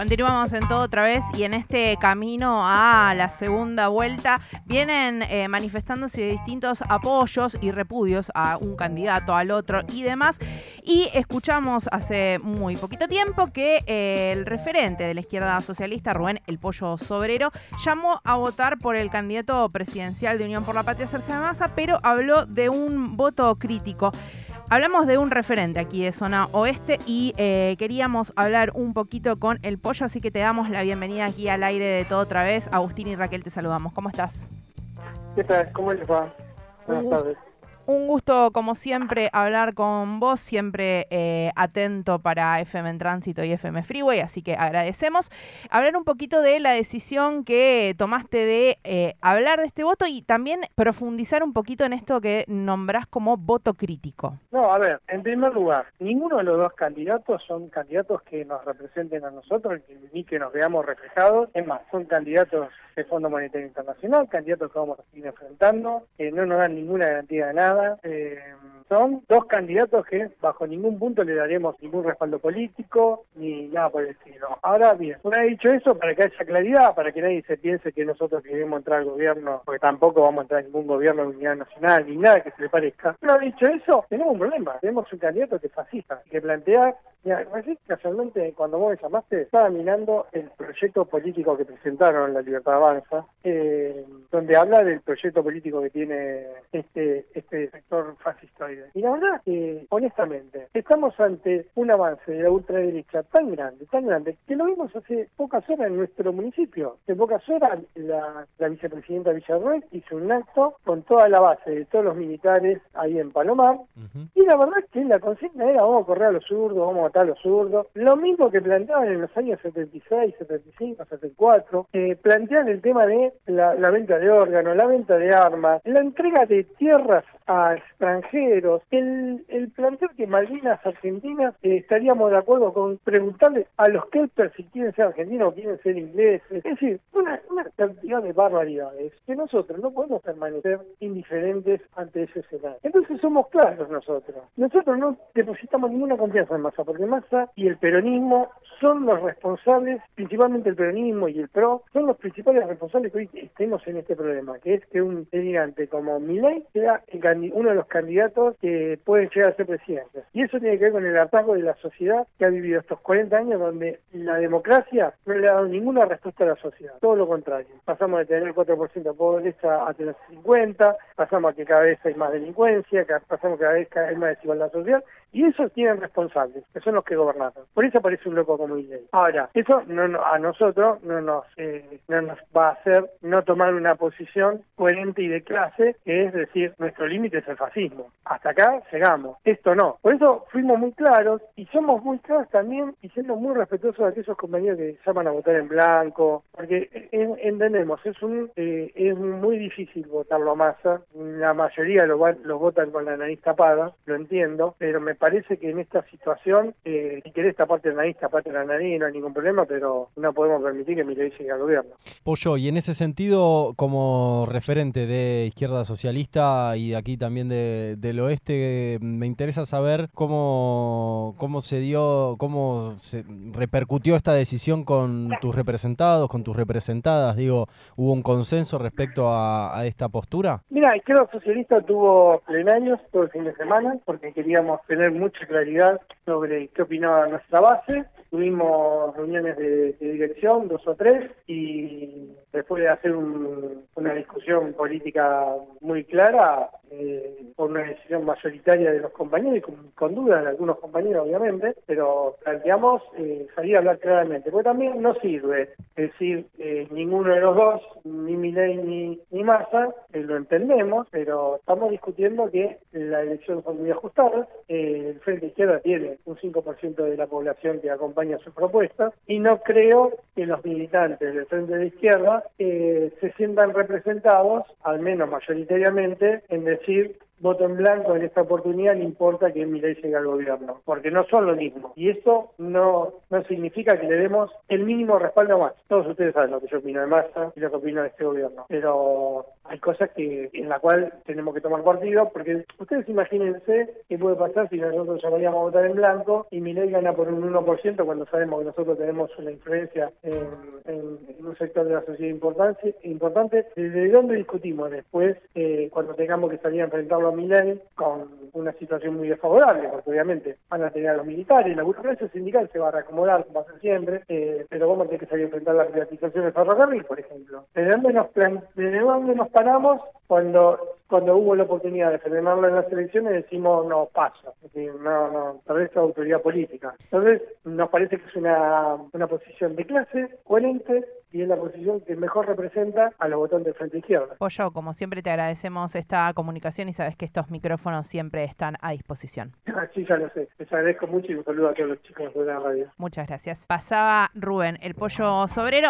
Continuamos en todo otra vez y en este camino a la segunda vuelta vienen eh, manifestándose distintos apoyos y repudios a un candidato, al otro y demás. Y escuchamos hace muy poquito tiempo que eh, el referente de la izquierda socialista, Rubén El Pollo Sobrero, llamó a votar por el candidato presidencial de Unión por la Patria, Sergio Massa, pero habló de un voto crítico. Hablamos de un referente aquí de zona oeste y eh, queríamos hablar un poquito con el pollo, así que te damos la bienvenida aquí al aire de todo otra vez. Agustín y Raquel te saludamos. ¿Cómo estás? ¿Qué tal? ¿Cómo les va? Buenas tardes. Un gusto, como siempre, hablar con vos, siempre eh, atento para FM en Tránsito y FM Freeway, así que agradecemos. Hablar un poquito de la decisión que tomaste de eh, hablar de este voto y también profundizar un poquito en esto que nombrás como voto crítico. No, a ver, en primer lugar, ninguno de los dos candidatos son candidatos que nos representen a nosotros ni que nos veamos reflejados. Es más, son candidatos del Fondo Monetario Internacional, candidatos que vamos a seguir enfrentando, que no nos dan ninguna garantía de nada eh, son dos candidatos que bajo ningún punto le daremos ningún respaldo político ni nada por el estilo. Ahora bien, una vez dicho eso, para que haya claridad, para que nadie se piense que nosotros queremos entrar al gobierno, porque tampoco vamos a entrar en ningún gobierno de unidad nacional ni nada que se le parezca. Una vez dicho eso, tenemos un problema. Tenemos un candidato que es fascista, que plantea Mira, casualmente cuando vos me llamaste, estaba mirando el proyecto político que presentaron La Libertad Avanza, eh, donde habla del proyecto político que tiene este este sector Y la verdad que, honestamente, estamos ante un avance de la ultraderecha tan grande, tan grande, que lo vimos hace pocas horas en nuestro municipio. En pocas horas la, vicepresidenta Villarroel hizo un acto con toda la base de todos los militares ahí en Palomar, y la verdad que la consigna era vamos a correr a los zurdos, vamos a matar a los zurdos. Lo mismo que planteaban en los años 76, 75, 74, eh, plantean el tema de la, la venta de órganos, la venta de armas, la entrega de tierras a extranjeros, el, el que Malvinas Argentinas eh, estaríamos de acuerdo con preguntarle a los Kelpers si quieren ser argentinos o quieren ser ingleses, es decir, una, una cantidad de barbaridades que nosotros no podemos permanecer indiferentes ante ese escenario. Entonces somos claros nosotros. Nosotros no depositamos ninguna confianza en Massa, porque Massa y el peronismo son los responsables, principalmente el peronismo y el PRO, son los principales responsables que hoy estemos en este problema, que es que un elegante como Milei sea el uno de los candidatos que pueden llegar a ser presidentes. Y eso tiene que ver con el hartazgo de la sociedad que ha vivido estos 40 años donde la democracia no le ha dado ninguna respuesta a la sociedad. Todo lo contrario. Pasamos de tener el 4% de pobreza a tener 50, pasamos a que cada vez hay más delincuencia, pasamos a que cada vez hay más desigualdad social, y esos tienen responsables, que son los que gobernaron. Por eso aparece un loco como Milley. Ahora, eso no, a nosotros no nos, eh, no nos va a hacer no tomar una posición coherente y de clase, que es decir, nuestro límite es el fascismo. Hasta acá llegamos. Esto no. Por eso fuimos muy claros y somos muy claros también y siendo muy respetuosos de aquellos compañeros que llaman a votar en blanco, porque entendemos, es un eh, es muy difícil votarlo a masa. La mayoría lo, lo votan con la nariz tapada, lo entiendo, pero me parece que en esta situación, eh, si querés taparte la nariz, taparte la nariz, no hay ningún problema, pero no podemos permitir que Milei llegue al gobierno. Pollo, y en ese sentido, como referente de izquierda socialista y de aquí también del oeste, me interesa saber cómo, cómo se dio, cómo se repercutió esta decisión con tus representados, con tus representadas. Digo, ¿hubo un consenso respecto a, esta postura? Mira, Izquierda Socialista tuvo plenarios todo el fin de semana porque queríamos tener mucha claridad sobre qué opinaba nuestra base Tuvimos reuniones de, dirección, dos o tres, y después de hacer una discusión política muy clara, eh, por una decisión mayoritaria de los compañeros y con, dudas de algunos compañeros, obviamente, pero planteamos eh, salir a hablar claramente, porque también no sirve decir eh, ninguno de los dos, ni Milei ni, ni Massa, lo entendemos, pero estamos discutiendo que la elección fue muy ajustada, el Frente Izquierda tiene un 5% de la población que acompaña a sus propuestas y no creo que los militantes del Frente de Izquierda eh, se sientan representados, al menos mayoritariamente, en decir voto en blanco en esta oportunidad, no importa que Milei llegue al gobierno, porque no son lo mismo. Y esto no, no significa que le demos el mínimo respaldo más. Todos ustedes saben lo que yo opino de Massa y lo que opino de este gobierno, pero hay cosas que en la cual tenemos que tomar partido, porque ustedes imagínense qué puede pasar si nosotros llamaríamos a votar en blanco y Milei gana por un 1% cuando sabemos que nosotros tenemos una influencia en, un sector de la sociedad importante. importante. ¿Desde dónde discutimos después eh, cuando tengamos que salir a enfrentarlo a Milei con una situación muy desfavorable? Porque obviamente van a tener a los militares, la burocracia sindical se va a reacomodar como hace siempre, eh, pero vamos a tener que salir a enfrentar la privatización del ferrocarril, por ejemplo. ¿Desde dónde nos, desde dónde nos paramos cuando cuando hubo la oportunidad de frenarlo en las elecciones decimos no pasa, no, no, vez es autoridad política. Entonces nos parece que es una, una posición de clase, coherente, y es la posición que mejor representa a los votantes de frente izquierda. Pollo, como siempre te agradecemos esta comunicación y sabes que estos micrófonos siempre están a disposición. Sí, ya lo sé. Les agradezco mucho y un saludo a todos los chicos de la radio. Muchas gracias. Pasaba Rubén, el pollo sobrero.